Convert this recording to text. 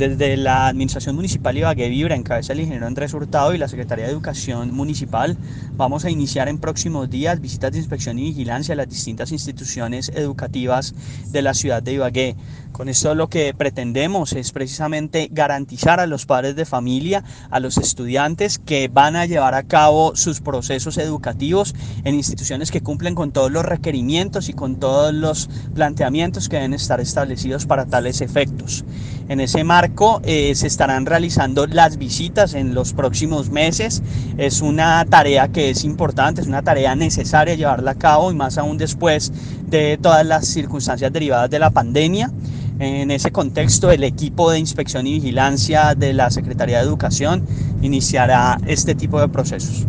Desde la Administración Municipal Ibagué Vibra, en cabeza del ingeniero Andrés Hurtado y la Secretaría de Educación Municipal, vamos a iniciar en próximos días visitas de inspección y vigilancia a las distintas instituciones educativas de la ciudad de Ibagué. Con esto lo que pretendemos es precisamente garantizar a los padres de familia, a los estudiantes que van a llevar a cabo sus procesos educativos en instituciones que cumplen con todos los requerimientos y con todos los planteamientos que deben estar establecidos para tales efectos. En ese marco eh, se estarán realizando las visitas en los próximos meses. Es una tarea que es importante, es una tarea necesaria llevarla a cabo y más aún después de todas las circunstancias derivadas de la pandemia. En ese contexto, el equipo de inspección y vigilancia de la Secretaría de Educación iniciará este tipo de procesos.